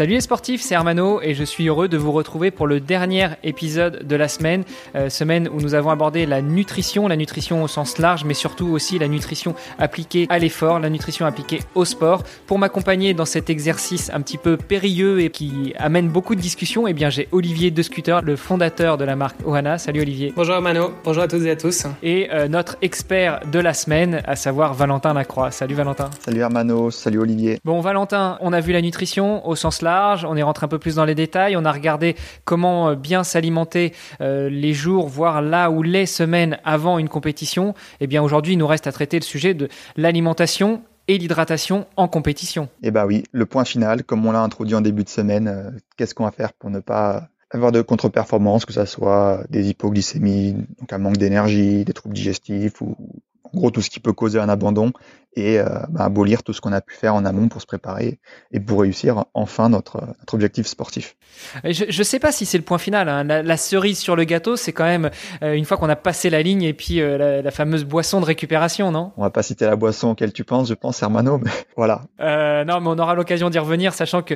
Salut les sportifs, c'est Hermano et je suis heureux de vous retrouver pour le dernier épisode de la semaine, euh, semaine où nous avons abordé la nutrition, la nutrition au sens large, mais surtout aussi la nutrition appliquée à l'effort, la nutrition appliquée au sport. Pour m'accompagner dans cet exercice un petit peu périlleux et qui amène beaucoup de discussions, eh bien j'ai Olivier De Scooter, le fondateur de la marque Ohana. Salut Olivier. Bonjour Hermano, bonjour à toutes et à tous. Et euh, notre expert de la semaine, à savoir Valentin Lacroix. Salut Valentin. Salut Hermano, salut Olivier. Bon Valentin, on a vu la nutrition au sens large on est rentré un peu plus dans les détails, on a regardé comment euh, bien s'alimenter euh, les jours, voire là ou les semaines avant une compétition. Et eh bien aujourd'hui, il nous reste à traiter le sujet de l'alimentation et l'hydratation en compétition. Eh bien oui, le point final, comme on l'a introduit en début de semaine, euh, qu'est-ce qu'on va faire pour ne pas avoir de contre-performance, que ce soit des hypoglycémies, donc un manque d'énergie, des troubles digestifs ou en gros tout ce qui peut causer un abandon et euh, bah, abolir tout ce qu'on a pu faire en amont pour se préparer et pour réussir enfin notre, notre objectif sportif. Je ne sais pas si c'est le point final. Hein. La, cerise sur le gâteau, c'est quand même euh, une fois qu'on a passé la ligne et puis euh, la, fameuse boisson de récupération, non? On va pas citer la boisson auquel tu penses, je pense, Hermano, mais voilà. non, mais on aura l'occasion d'y revenir, sachant que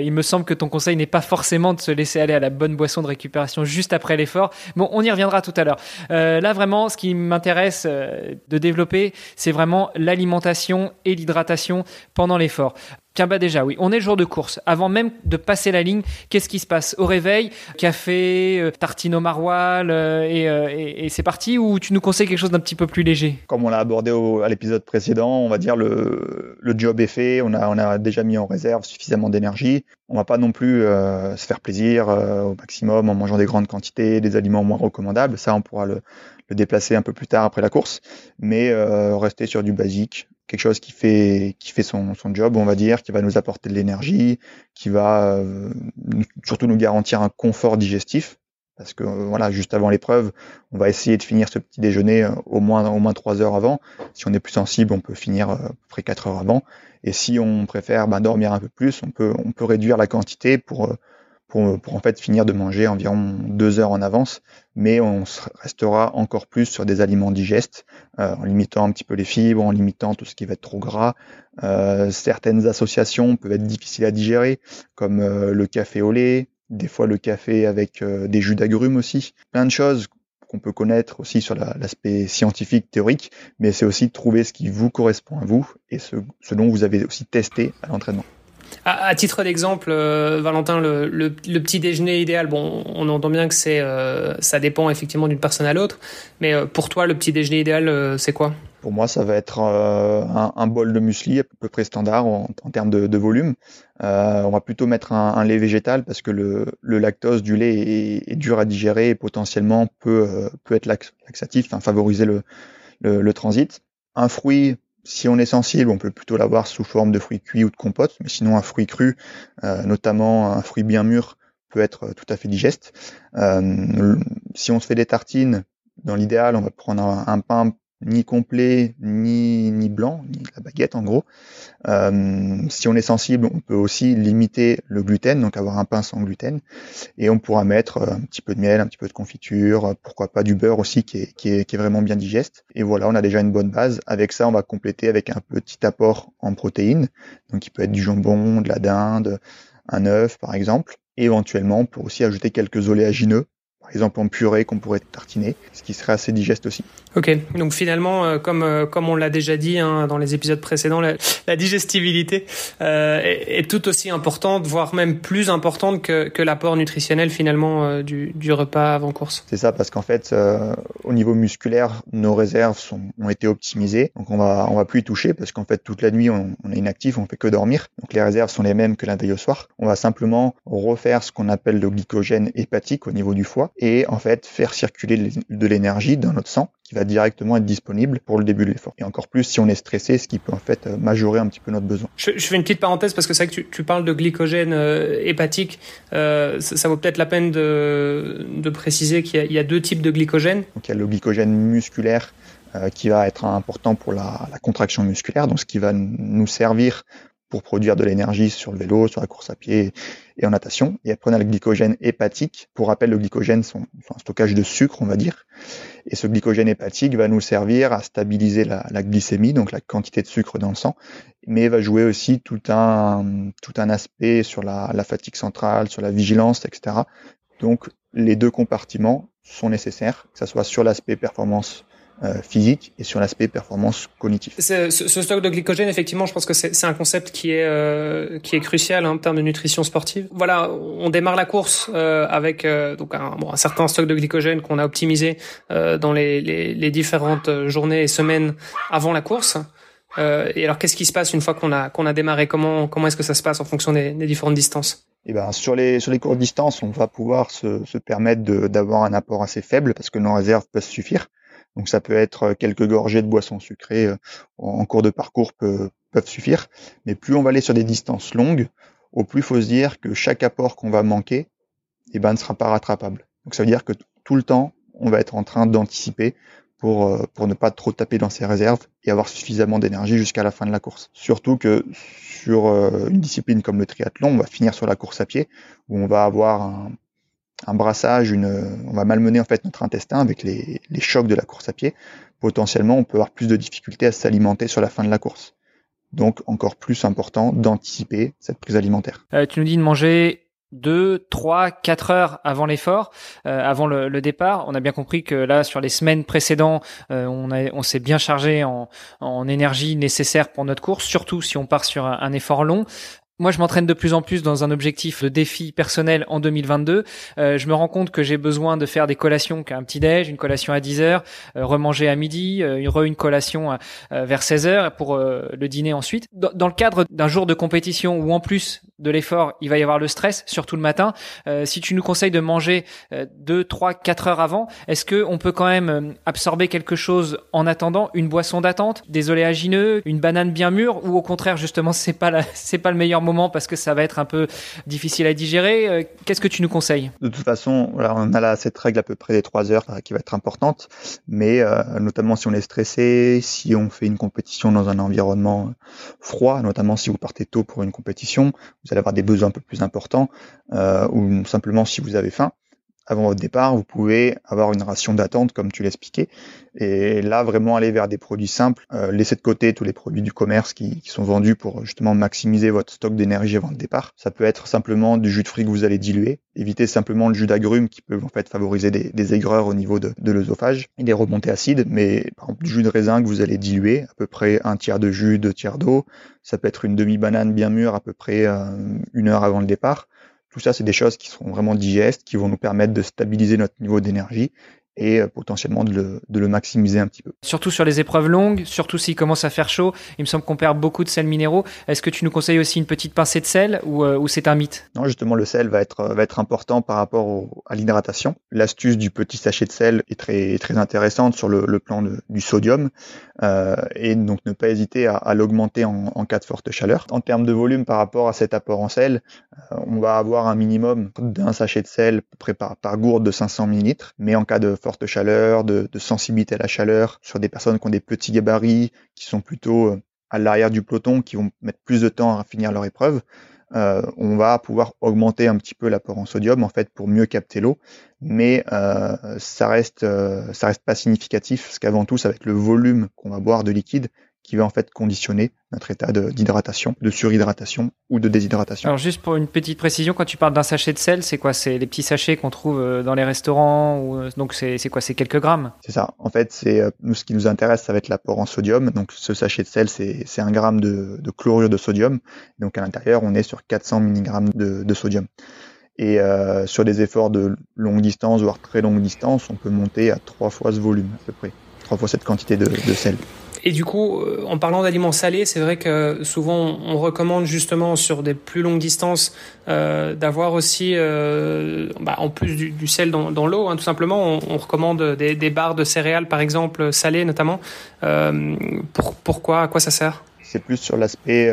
il me semble que ton conseil n'est pas forcément de se laisser aller à la bonne boisson de récupération juste après l'effort. Bon, on y reviendra tout à l'heure. là, vraiment, ce qui m'intéresse de développer, c'est vraiment l'alimentation l'alimentation et l'hydratation pendant l'effort. Tiens, bah déjà, oui, on est le jour de course. Avant même de passer la ligne, qu'est-ce qui se passe? Au réveil, café, euh, tartine au maroilles, euh, euh, et, c'est parti Ou tu nous conseilles quelque chose d'un petit peu plus léger? Comme on l'a abordé à l'épisode précédent, on va dire le, le job est fait, on a, on a déjà mis en réserve suffisamment d'énergie. On va pas non plus se faire plaisir au maximum en mangeant des grandes quantités, des aliments moins recommandables. Ça, on pourra le, le déplacer un peu plus tard après la course, mais rester sur du basique, quelque chose qui fait qui fait son, son job, on va dire, qui va nous apporter de l'énergie, qui va euh, surtout nous garantir un confort digestif. Parce que voilà, juste avant l'épreuve, on va essayer de finir ce petit déjeuner euh, au moins au moins trois heures avant. Si on est plus sensible, on peut finir euh, à peu près quatre heures avant. Et si on préfère ben, dormir un peu plus, on peut on peut réduire la quantité pour pour, en fait finir de manger environ deux heures en avance, mais on restera encore plus sur des aliments digestes, euh, en limitant un petit peu les fibres, en limitant tout ce qui va être trop gras. Euh, certaines associations peuvent être difficiles à digérer, comme euh, le café au lait, des fois le café avec des jus d'agrumes aussi, plein de choses qu'on peut connaître aussi sur l'aspect scientifique, théorique, mais c'est aussi de trouver ce qui vous correspond à vous et ce, ce dont vous avez aussi testé à l'entraînement. À, titre d'exemple, euh, Valentin, le, petit déjeuner idéal, bon, on entend bien que c'est, euh, ça dépend effectivement d'une personne à l'autre, mais euh, pour toi, le petit déjeuner idéal, c'est quoi? Pour moi, ça va être un, bol de muesli à peu près standard en, termes de, volume. on va plutôt mettre un, lait végétal parce que le, lactose du lait est, dur à digérer et potentiellement peut, peut être laxatif, enfin, favoriser le, le transit. Un fruit, si on est sensible, on peut plutôt l'avoir sous forme de fruits cuits ou de compote, mais sinon un fruit cru, euh, notamment un fruit bien mûr, peut être tout à fait digeste. Euh, si on se fait des tartines, dans l'idéal, on va prendre un pain ni complet, ni, ni blanc, ni la baguette en gros. Euh, si on est sensible, on peut aussi limiter le gluten, donc avoir un pain sans gluten. Et on pourra mettre euh, un petit peu de miel, un petit peu de confiture, pourquoi pas du beurre aussi qui est, qui est, vraiment bien digeste. Et voilà, on a déjà une bonne base. Avec ça, on va compléter avec un petit apport en protéines, donc il peut être du jambon, de la dinde, un œuf par exemple. Et éventuellement, on peut aussi ajouter quelques oléagineux exemple en purée qu'on pourrait tartiner, ce qui serait assez digeste aussi. Ok, donc finalement, euh, comme euh, comme on l'a déjà dit hein, dans les épisodes précédents, la, la digestibilité euh, est, est, tout aussi importante, voire même plus importante que, que l'apport nutritionnel finalement euh, du, du repas avant course. C'est ça, parce qu'en fait, au niveau musculaire, nos réserves sont, ont été optimisées, donc on va on va plus y toucher parce qu'en fait toute la nuit on, on est inactif, on fait que dormir, donc les réserves sont les mêmes que la veille au soir. On va simplement refaire ce qu'on appelle le glycogène hépatique au niveau du foie et en fait faire circuler de l'énergie dans notre sang qui va directement être disponible pour le début de l'effort. Et encore plus si on est stressé, ce qui peut en fait euh, majorer un petit peu notre besoin. Je, fais une petite parenthèse parce que c'est vrai que tu, tu, parles de glycogène euh, hépatique. Euh, ça, ça, vaut peut-être la peine de, de préciser qu'il y, y, a deux types de glycogène. Donc il y a le glycogène musculaire euh, qui va être important pour la, la, contraction musculaire, donc ce qui va nous servir pour produire de l'énergie sur le vélo, sur la course à pied et en natation. Et on a le glycogène hépatique. Pour rappel, le glycogène, c'est un stockage de sucre, on va dire. Et ce glycogène hépatique va nous servir à stabiliser la, glycémie, donc la quantité de sucre dans le sang, mais va jouer aussi tout un, tout un aspect sur la, la fatigue centrale, sur la vigilance, etc. Donc, les deux compartiments sont nécessaires, que ce soit sur l'aspect performance physique et sur l'aspect performance cognitive. Ce, ce, stock de glycogène, effectivement, je pense que c'est un concept qui est euh, qui est crucial hein, en termes de nutrition sportive. Voilà, on démarre la course euh, avec euh, donc un, bon, un, certain stock de glycogène qu'on a optimisé euh, dans les, les, les, différentes journées et semaines avant la course. et alors, qu'est-ce qui se passe une fois qu'on a qu'on a démarré? Comment comment est-ce que ça se passe en fonction des, des différentes distances? Eh ben, sur les sur les courtes distances, on va pouvoir se, se permettre d'avoir un apport assez faible parce que nos réserves peuvent suffire. Donc ça peut être euh, quelques gorgées de boissons sucrées euh, en cours de parcours peuvent suffire. Mais plus on va aller sur des distances longues, au plus faut se dire que chaque apport qu'on va manquer, eh ben, ne sera pas rattrapable. Donc ça veut dire que tout le temps, on va être en train d'anticiper pour, euh, pour ne pas trop taper dans ses réserves et avoir suffisamment d'énergie jusqu'à la fin de la course. Surtout que sur une discipline comme le triathlon, on va finir sur la course à pied, où on va avoir un, un brassage, une, on va malmener en fait notre intestin avec les, les, chocs de la course à pied. Potentiellement, on peut avoir plus de difficultés à s'alimenter sur la fin de la course. Donc, encore plus important d'anticiper cette prise alimentaire. Euh, tu nous dis de manger 2, 3, 4 heures avant l'effort, euh, avant le, le, départ. On a bien compris que là, sur les semaines précédentes, euh, on, on s'est bien chargé en, en, énergie nécessaire pour notre course, surtout si on part sur un effort long. Moi, je m'entraîne de plus en plus dans un objectif de défi personnel en 2022. Euh, je me rends compte que j'ai besoin de faire des collations, qu'un petit déj, une collation à 10 heures, euh, remanger à midi, euh, une, une collation euh, vers 16 heures pour le dîner ensuite. Dans, le cadre d'un jour de compétition où en plus de l'effort, il va y avoir le stress, surtout le matin. si tu nous conseilles de manger 2, 3, 4 heures avant, est-ce que on peut quand même absorber quelque chose en attendant, une boisson d'attente, des oléagineux, une banane bien mûre, ou au contraire justement c'est pas c'est pas le meilleur moment parce que ça va être un peu difficile à digérer. Euh, qu'est-ce que tu nous conseilles? De toute façon, on a là cette règle à peu près des trois heures qui va être importante, mais euh, notamment si on est stressé, si on fait une compétition dans un environnement froid, notamment si vous partez tôt pour une compétition, vous allez avoir des besoins un peu plus importants, euh, ou simplement si vous avez faim avant votre départ, vous pouvez avoir une ration d'attente, comme tu l'expliquais. Et là, vraiment aller vers des produits simples, euh, laisser de côté tous les produits du commerce qui, sont vendus pour justement maximiser votre stock d'énergie avant le départ. Ça peut être simplement du jus de fruits que vous allez diluer. Évitez simplement le jus d'agrumes qui peut en fait favoriser des, aigreurs au niveau de, de l'œsophage et des remontées acides. Mais par exemple, du jus de raisin que vous allez diluer, à peu près un tiers de jus, deux tiers d'eau. Ça peut être une demi-banane bien mûre à peu près euh, une heure avant le départ tout ça, c'est des choses qui seront vraiment digestes, qui vont nous permettre de stabiliser notre niveau d'énergie et euh, potentiellement de le, de le, maximiser un petit peu. Surtout sur les épreuves longues, surtout s'il commence à faire chaud, il me semble qu'on perd beaucoup de sels minéraux. Est-ce que tu nous conseilles aussi une petite pincée de sel ou, euh, ou c'est un mythe? Non, justement, le sel va être, va être important par rapport au, à l'hydratation. L'astuce du petit sachet de sel est très, très intéressante sur le, le plan de, du sodium euh, et donc ne pas hésiter à, à l'augmenter en, en, cas de forte chaleur. En termes de volume par rapport à cet apport en sel, euh, on va avoir un minimum d'un sachet de sel par, par gourde de 500 ml, mais en cas de forte chaleur, de, sensibilité à la chaleur, sur des personnes qui ont des petits gabarits, qui sont plutôt euh, à l'arrière du peloton, qui vont mettre plus de temps à finir leur épreuve, euh, on va pouvoir augmenter un petit peu l'apport en sodium en fait pour mieux capter l'eau, mais euh, ça reste ça reste pas significatif parce qu'avant tout ça va être le volume qu'on va boire de liquide qui va en fait conditionner notre état d'hydratation, de, de, surhydratation ou de déshydratation. Alors juste pour une petite précision, quand tu parles d'un sachet de sel, c'est quoi? C'est les petits sachets qu'on trouve euh, dans les restaurants ou euh, donc c'est quoi? C'est quelques grammes? C'est ça. En fait, c'est euh, nous ce qui nous intéresse, ça va être l'apport en sodium. Donc ce sachet de sel, c'est un gramme de, de, chlorure de sodium. Donc à l'intérieur, on est sur 400 mg de, de sodium. Et euh, sur des efforts de longue distance, voire très longue distance, on peut monter à trois fois ce volume à peu près, trois fois cette quantité de, de sel. Et du coup, en parlant d'aliments salés, c'est vrai que souvent on recommande justement sur des plus longues distances d'avoir aussi, bah, en plus du, sel dans, dans l'eau, hein, tout simplement, on, recommande des, des, barres de céréales, par exemple, salées notamment. Pour, pourquoi À quoi ça sert? C'est plus sur l'aspect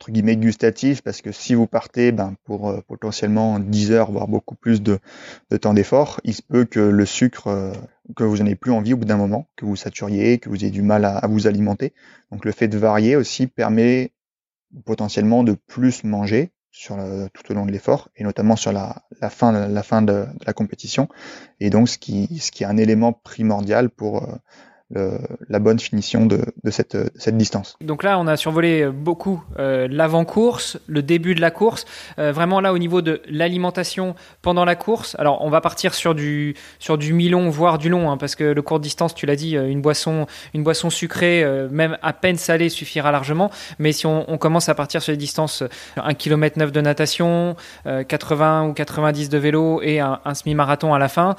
entre guillemets gustatif parce que si vous partez ben, pour euh, potentiellement 10 heures voire beaucoup plus de, de temps d'effort, il se peut que le sucre euh, que vous n'en ayez plus envie au bout d'un moment, que vous saturiez, que vous ayez du mal à, vous alimenter. Donc le fait de varier aussi permet potentiellement de plus manger sur tout au long de l'effort et notamment sur la, la fin la fin de, la compétition et donc ce qui ce qui est un élément primordial pour euh, la bonne finition de, cette, cette, distance. Donc là, on a survolé beaucoup euh, l'avant-course, le début de la course. Euh, vraiment là, au niveau de l'alimentation pendant la course. Alors, on va partir sur du sur du mi-long, voire du long, hein, parce que le court distance, tu l'as dit, euh, une boisson une boisson sucrée, même à peine salée, suffira largement. Mais si on, commence à partir sur les distances 1 km 9 de natation, 80 ou 90 de vélo et un, un semi-marathon à la fin,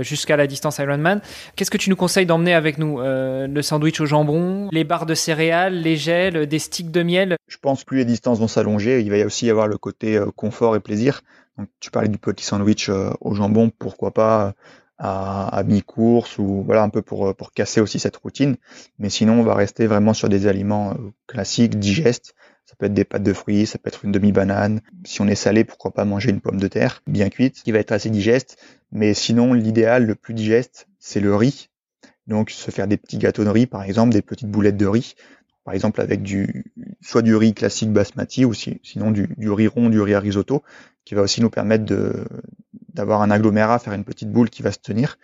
jusqu'à la distance Ironman, qu'est-ce que tu nous conseilles d'emmener avec nous euh, le sandwich au jambon, les barres de céréales, les gels, des sticks de miel. Je pense plus les distances vont s'allonger, il va aussi y avoir le côté euh, confort et plaisir. Donc, tu parlais du petit sandwich euh, au jambon, pourquoi pas à, mi-course ou voilà un peu pour pour casser aussi cette routine. Mais sinon, on va rester vraiment sur des aliments classiques, digestes. Ça peut être des pâtes de fruits, ça peut être une demi-banane. Si on est salé, pourquoi pas manger une pomme de terre bien cuite, qui va être assez digeste. Mais sinon, l'idéal, le plus digeste, c'est le riz. Donc se faire des petits gâteaux par exemple, des petites boulettes de riz, par exemple avec du soit du riz classique basmati ou sinon du, riz rond, du riz à risotto, qui va aussi nous permettre de d'avoir un agglomérat, faire une petite boule qui va se tenir,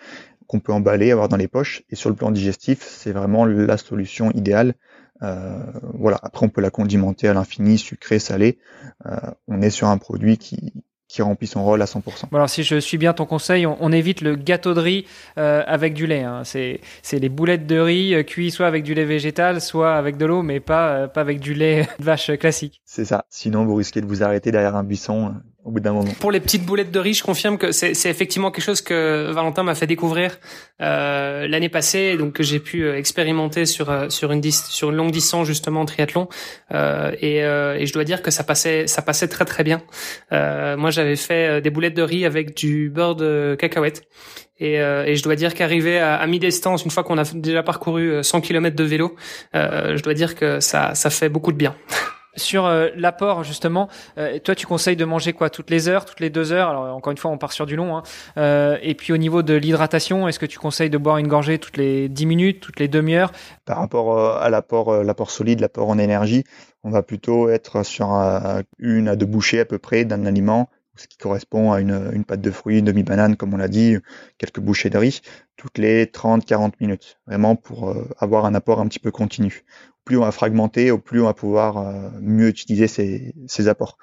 qu'on peut emballer, avoir dans les poches. Et sur le plan digestif, c'est vraiment la solution idéale. Euh, voilà. Après, on peut la condimenter à l'infini, sucré, salé. Euh, on est sur un produit qui, qui remplit son rôle à 100%. Bon alors si je suis bien ton conseil, on, évite le gâteau de riz euh, avec du lait. Hein. C'est les boulettes de riz euh, cuits soit avec du lait végétal, soit avec de l'eau, mais pas, euh, pas avec du lait de vache classique. C'est ça. Sinon vous risquez de vous arrêter derrière un buisson Pour les petites boulettes de riz, je confirme que c'est effectivement quelque chose que Valentin m'a fait découvrir euh, l'année passée, donc que j'ai pu euh, expérimenter sur euh, sur une sur une longue distance justement en triathlon. Euh, et, euh, et, je dois dire que ça passait ça passait très très bien. Euh, moi, j'avais fait des boulettes de riz avec du beurre de cacahuète. Et, et je dois dire qu'arriver à, à mi-distance, une fois qu'on a déjà parcouru 100 km de vélo, je dois dire que ça ça fait beaucoup de bien. Sur euh, l'apport justement, euh, toi tu conseilles de manger quoi? Toutes les heures, toutes les deux heures? Alors encore une fois, on part sur du long. Hein. Euh, et puis au niveau de l'hydratation, est-ce que tu conseilles de boire une gorgée toutes les dix minutes, toutes les demi-heures? Par rapport à l'apport, solide, l'apport en énergie, on va plutôt être sur une à deux bouchées à peu près d'un aliment ce qui correspond à une, une pâte de fruits, une demi-banane, comme on l'a dit, quelques bouchées de riz, toutes les 30-40 minutes, vraiment pour avoir un apport un petit peu continu plus on va fragmenter, au plus on va pouvoir euh, mieux utiliser ces, apports.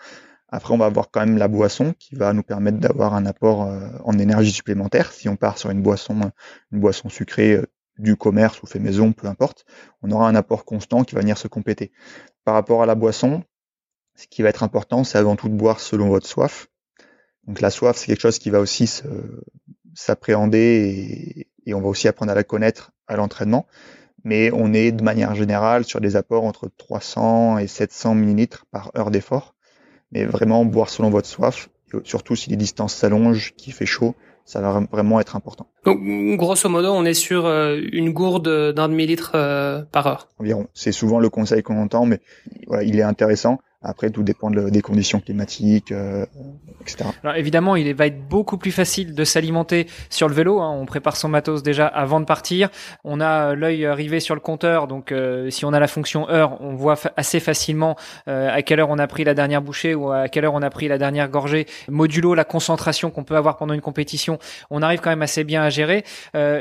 Après, on va avoir quand même la boisson qui va nous permettre d'avoir un apport euh, en énergie supplémentaire. Si on part sur une boisson, une boisson sucrée euh, du commerce ou fait maison, peu importe, on aura un apport constant qui va venir se compléter. Par rapport à la boisson, ce qui va être important, c'est avant tout de boire selon votre soif. Donc la soif, c'est quelque chose qui va aussi s'appréhender et on va aussi apprendre à la connaître à l'entraînement mais on est de manière générale sur des apports entre 300 et 700 millilitres par heure d'effort. Mais vraiment boire selon votre soif, surtout si les distances s'allongent, qu'il fait chaud, ça va vraiment être important. Donc grosso modo, on est sur euh, une gourde d'un demi-litre euh, par heure. Environ. C'est souvent le conseil qu'on entend, mais voilà, il est intéressant. Après, tout dépend des conditions climatiques, euh, etc. Alors évidemment, il va être beaucoup plus facile de s'alimenter sur le vélo. Hein. On prépare son matos déjà avant de partir. On a l'œil rivé sur le compteur, donc euh, si on a la fonction heure, on voit assez facilement euh, à quelle heure on a pris la dernière bouchée ou à quelle heure on a pris la dernière gorgée. Modulo la concentration qu'on peut avoir pendant une compétition, on arrive quand même assez bien à gérer.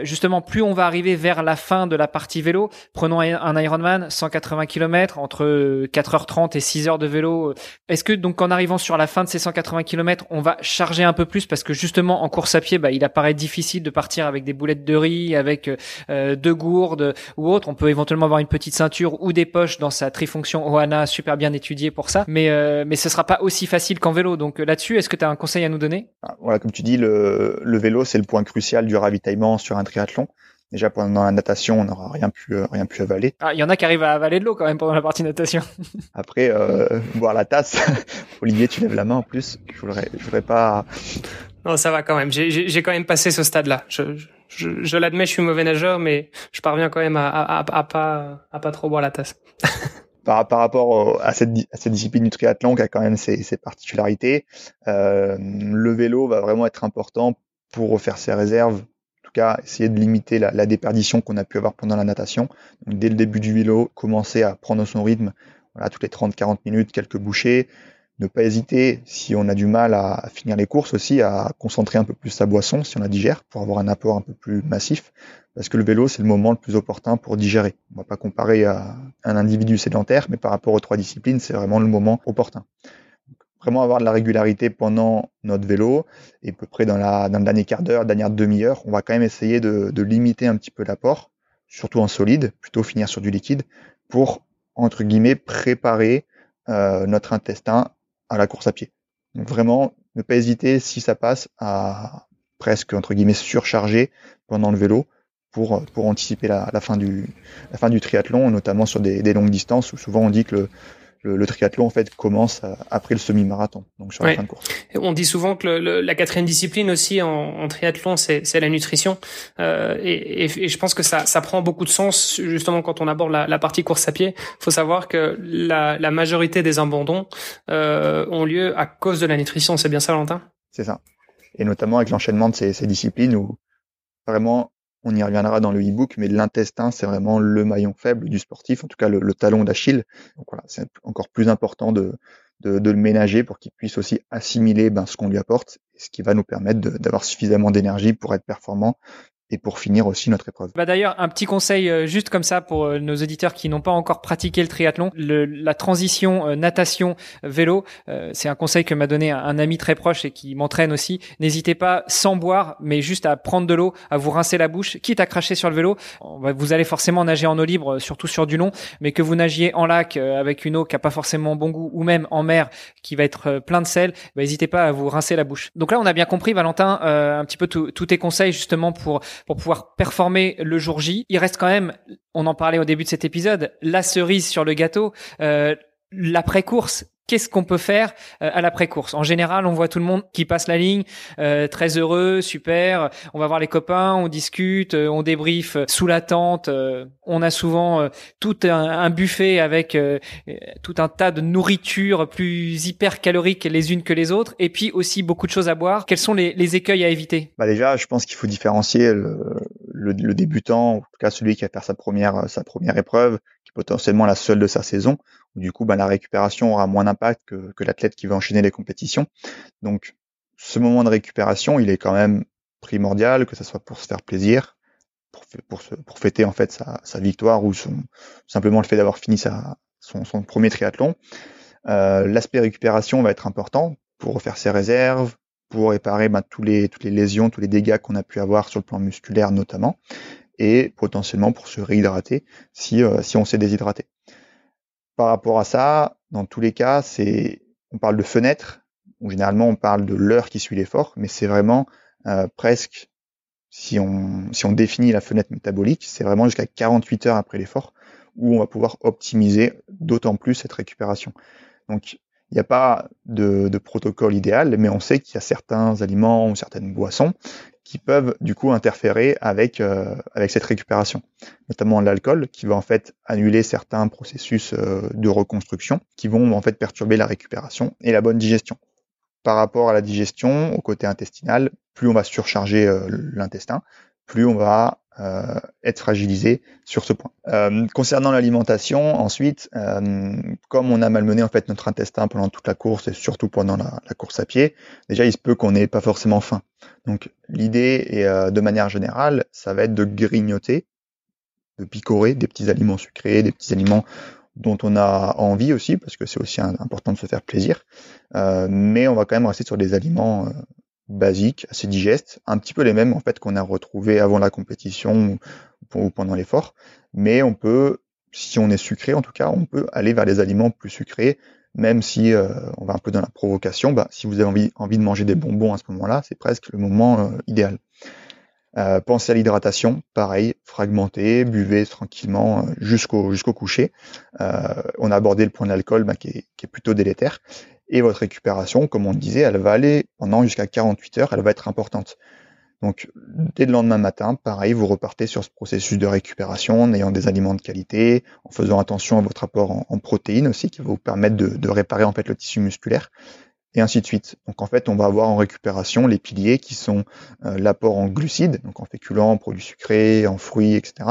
justement, plus on va arriver vers la fin de la partie vélo, prenons un Ironman, 180 km entre 4h30 et 6h de vélo. Est-ce que donc en arrivant sur la fin de ces 180 km, on va charger un peu plus parce que justement en course à pied, bah, il apparaît difficile de partir avec des boulettes de riz, avec euh, deux gourdes ou autre. On peut éventuellement avoir une petite ceinture ou des poches dans sa trifonction Ohana, super bien étudiée pour ça. Mais euh, mais ce sera pas aussi facile qu'en vélo. Donc là-dessus, est-ce que tu as un conseil à nous donner? Ah, Voilà, comme tu dis, le vélo c'est le point crucial du ravitaillement sur un triathlon. Déjà pendant la natation, on n'aura rien pu euh, rien pu avaler. Ah, il y en a qui arrivent à avaler de l'eau quand même pendant la partie natation. Après, euh, boire la tasse. Olivier, tu lèves la main en plus. Je voudrais, je voudrais pas. Non, ça va quand même. J'ai quand même passé ce stade-là. Je, je, je l'admets, je suis mauvais nageur, mais je parviens quand même à, à, à, pas à pas trop boire la tasse. par, par rapport à cette, à cette discipline du triathlon qui a quand même ses, ses particularités, euh, le vélo va vraiment être important pour refaire ses réserves essayer de limiter la, déperdition qu'on a pu avoir pendant la natation. dès le début du vélo, commencer à prendre son rythme, voilà, toutes les 30-40 minutes, quelques bouchées. Ne pas hésiter, si on a du mal à finir les courses aussi, à concentrer un peu plus sa boisson, si on la digère, pour avoir un apport un peu plus massif. Parce que le vélo, c'est le moment le plus opportun pour digérer. On va pas comparer à un individu sédentaire, mais par rapport aux trois disciplines, c'est vraiment le moment opportun vraiment avoir de la régularité pendant notre vélo et à peu près dans la dans le dernier quart d'heure, dernière demi-heure, on va quand même essayer de, limiter un petit peu l'apport, surtout en solide, plutôt finir sur du liquide pour entre guillemets préparer euh, notre intestin à la course à pied. Donc vraiment ne pas hésiter si ça passe à presque entre guillemets surcharger pendant le vélo pour anticiper la, la fin du la fin du triathlon, notamment sur des, des longues distances où souvent on dit que le le, triathlon en fait commence après le semi-marathon, donc sur la fin de course. On dit souvent que le, la quatrième discipline aussi en, en triathlon, c'est la nutrition, euh, et, et, je pense que ça, ça prend beaucoup de sens justement quand on aborde la, la partie course à pied. Il faut savoir que la, la majorité des abandons euh, ont lieu à cause de la nutrition. C'est bien ça, Valentin? C'est ça. Et notamment avec l'enchaînement de ces, ces disciplines où vraiment on y reviendra dans le e-book, mais l'intestin, c'est vraiment le maillon faible du sportif, en tout cas le, talon d'Achille. Donc voilà, c'est encore plus important de, le ménager pour qu'il puisse aussi assimiler ben, ce qu'on lui apporte, ce qui va nous permettre d'avoir suffisamment d'énergie pour être performant et pour finir aussi notre épreuve. Bah d'ailleurs, un petit conseil euh, juste comme ça pour euh, nos auditeurs qui n'ont pas encore pratiqué le triathlon, le, la transition euh, natation vélo, c'est un conseil que m'a donné un, ami très proche et qui m'entraîne aussi. N'hésitez pas sans boire, mais juste à prendre de l'eau, à vous rincer la bouche, quitte à cracher sur le vélo. Vous allez forcément nager en eau libre, surtout sur du long, mais que vous nagiez en lac avec une eau qui a pas forcément bon goût, ou même en mer qui va être plein de sel, bah, n'hésitez pas à vous rincer la bouche. Donc là, on a bien compris, Valentin, un petit peu tous tes conseils justement pour pour pouvoir performer le jour J. Il reste quand même, on en parlait au début de cet épisode, la cerise sur le gâteau, euh, l'après-course qu'est-ce qu'on peut faire euh, à l'après-course? En général, on voit tout le monde qui passe la ligne, euh, très heureux, super. On va voir les copains, on discute, euh, on débriefe sous la tente. on a souvent tout un, buffet avec tout un tas de nourritures plus hyper caloriques les unes que les autres, et puis aussi beaucoup de choses à boire. Quels sont les, écueils à éviter? Bah Déjà, je pense qu'il faut différencier le, le, débutant, en tout cas celui qui va faire sa première sa première épreuve, qui est potentiellement la seule de sa saison du coup, ben, la récupération aura moins d'impact que, que l'athlète qui va enchaîner les compétitions. Donc, ce moment de récupération, il est quand même primordial, que ce soit pour se faire plaisir, pour, pour, pour fêter en fait sa, sa victoire ou son, simplement le fait d'avoir fini sa, son, son, premier triathlon. Euh, L'aspect récupération va être important pour refaire ses réserves, pour réparer ben, tous les, toutes les lésions, tous les dégâts qu'on a pu avoir sur le plan musculaire notamment, et potentiellement pour se réhydrater si, euh, si on s'est déshydraté par rapport à ça, dans tous les cas, c'est on parle de fenêtre, ou généralement on parle de l'heure qui suit l'effort, mais c'est vraiment euh, presque, si on, définit la fenêtre métabolique, c'est vraiment jusqu'à 48 heures après l'effort où on va pouvoir optimiser d'autant plus cette récupération. Donc il n'y a pas de, protocole idéal, mais on sait qu'il y a certains aliments ou certaines boissons qui peuvent du coup interférer avec euh, avec cette récupération, notamment l'alcool qui va en fait annuler certains processus euh, de reconstruction qui vont en fait perturber la récupération et la bonne digestion. Par rapport à la digestion, au côté intestinal, plus on va surcharger euh, l'intestin, plus on va euh, être fragilisé sur ce point. Euh, concernant l'alimentation, ensuite, euh, comme on a malmené en fait notre intestin pendant toute la course et surtout pendant la, la course à pied, déjà il se peut qu'on n'ait pas forcément faim. Donc l'idée, et de manière générale, ça va être de grignoter, de picorer des petits aliments sucrés, des petits aliments dont on a envie aussi, parce que c'est aussi important de se faire plaisir. mais on va quand même rester sur des aliments basiques, assez digestes, un petit peu les mêmes en fait qu'on a retrouvés avant la compétition ou, pendant l'effort, mais on peut, si on est sucré en tout cas, on peut aller vers les aliments plus sucrés, même si euh, on va un peu dans la provocation. Bah, si vous avez envie, de manger des bonbons à ce moment-là, c'est presque le moment euh, idéal. Euh, pensez à l'hydratation, pareil, fragmentez, buvez tranquillement jusqu'au jusqu'au coucher. on a abordé le point de l'alcool bah, qui, est, plutôt délétère. Et votre récupération, comme on le disait, elle va aller pendant jusqu'à 48 heures, elle va être importante. Donc, dès le lendemain matin, pareil, vous repartez sur ce processus de récupération en ayant des aliments de qualité, en faisant attention à votre apport en, protéines aussi, qui va vous permettre de, réparer en fait le tissu musculaire, et ainsi de suite. Donc, en fait, on va avoir en récupération les piliers qui sont euh, l'apport en glucides, donc en féculents, en produits sucrés, en fruits, etc.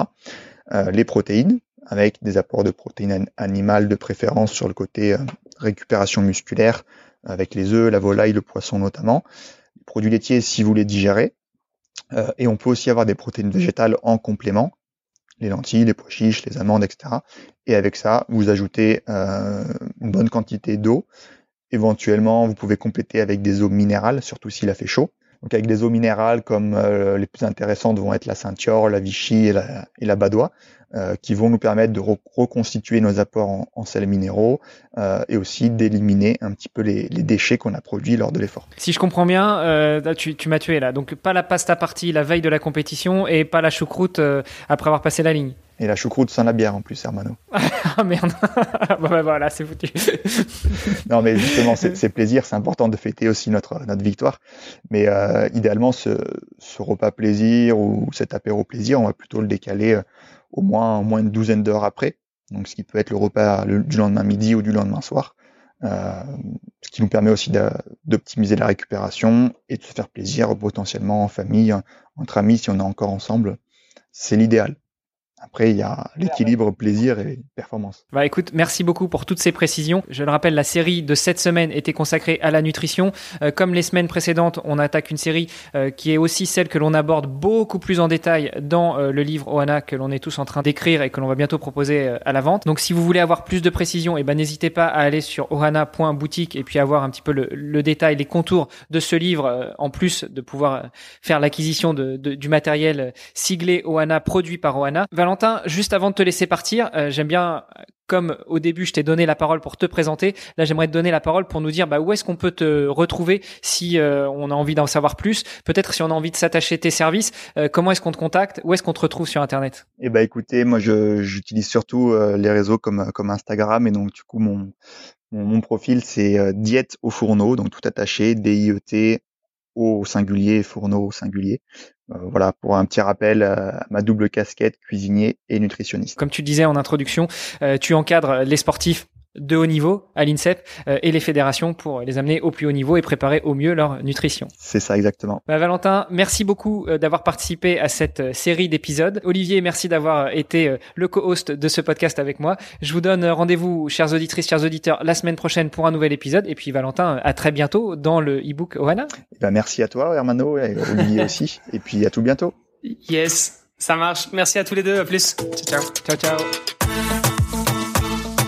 Euh, les protéines, avec des apports de protéines animales de préférence sur le côté euh, récupération musculaire, avec les œufs, la volaille, le poisson notamment. Les produits laitiers si vous les digérez, et on peut aussi avoir des protéines végétales en complément, les lentilles, les pois chiches, les amandes, etc. Et avec ça, vous ajoutez une bonne quantité d'eau. Éventuellement, vous pouvez compléter avec des eaux minérales, surtout s'il a fait chaud. Donc avec des eaux minérales comme euh, les plus intéressantes vont être la ceinture, la Vichy et la, Badois, euh, qui vont nous permettre de reconstituer nos apports en, en sels minéraux euh, et aussi d'éliminer un petit peu les, déchets qu'on a produits lors de l'effort. Si je comprends bien, tu, tu m'as tué là. Donc pas la pasta partie la veille de la compétition et pas la choucroute après avoir passé la ligne. Et la choucroute sans la bière en plus, Hermano. ah merde. bon ben voilà, c'est foutu. non mais justement, c'est plaisir, c'est important de fêter aussi notre notre victoire. Mais euh, idéalement, ce, ce repas plaisir ou cet apéro plaisir, on va plutôt le décaler au moins, au moins une douzaine d'heures après. Donc, ce qui peut être le repas du lendemain midi ou du lendemain soir. Euh, ce qui nous permet aussi d'optimiser la récupération et de se faire plaisir potentiellement en famille, entre amis si on est encore ensemble. C'est l'idéal. Après, il y a l'équilibre plaisir et performance. Bah écoute, merci beaucoup pour toutes ces précisions. Je le rappelle, la série de cette semaine était consacrée à la nutrition. Euh, comme les semaines précédentes, on attaque une série euh, qui est aussi celle que l'on aborde beaucoup plus en détail dans euh, le livre Oana que l'on est tous en train d'écrire et que l'on va bientôt proposer à la vente. Donc si vous voulez avoir plus de précisions, eh ben n'hésitez pas à aller sur ohana.boutique et puis avoir un petit peu le, détail, les contours de ce livre, en plus de pouvoir faire l'acquisition de, du matériel siglé Ohana produit par Ohana. Valentin, juste avant de te laisser partir, euh, j'aime bien, comme au début je t'ai donné la parole pour te présenter, là j'aimerais te donner la parole pour nous dire bah, où est-ce qu'on peut te retrouver si euh, on a envie d'en savoir plus, peut-être si on a envie de s'attacher tes services, euh, comment est-ce qu'on te contacte, où est-ce qu'on te retrouve sur Internet? Eh ben écoutez, moi j'utilise surtout les réseaux comme, comme Instagram et donc du coup mon, mon, profil c'est diète au fourneau, donc tout attaché, D-I-E-T au singulier, fourneau au singulier. Euh, voilà, pour un petit rappel, euh, ma double casquette, cuisinier et nutritionniste. Comme tu disais en introduction, euh, tu encadres les sportifs de haut niveau à l'INSEP euh, et les fédérations pour les amener au plus haut niveau et préparer au mieux leur nutrition. C'est ça exactement. Bah, Valentin, merci beaucoup euh, d'avoir participé à cette euh, série d'épisodes. Olivier, merci d'avoir été le co-host de ce podcast avec moi. Je vous donne rendez-vous, chères auditrices, chers auditeurs, la semaine prochaine pour un nouvel épisode. Et puis Valentin, à très bientôt dans le e-book Oana. Eh ben, merci à toi, Hermano, et Olivier aussi. Et puis à tout bientôt. Yes, ça marche. Merci à tous les deux. À plus. Ciao, ciao. Ciao, ciao.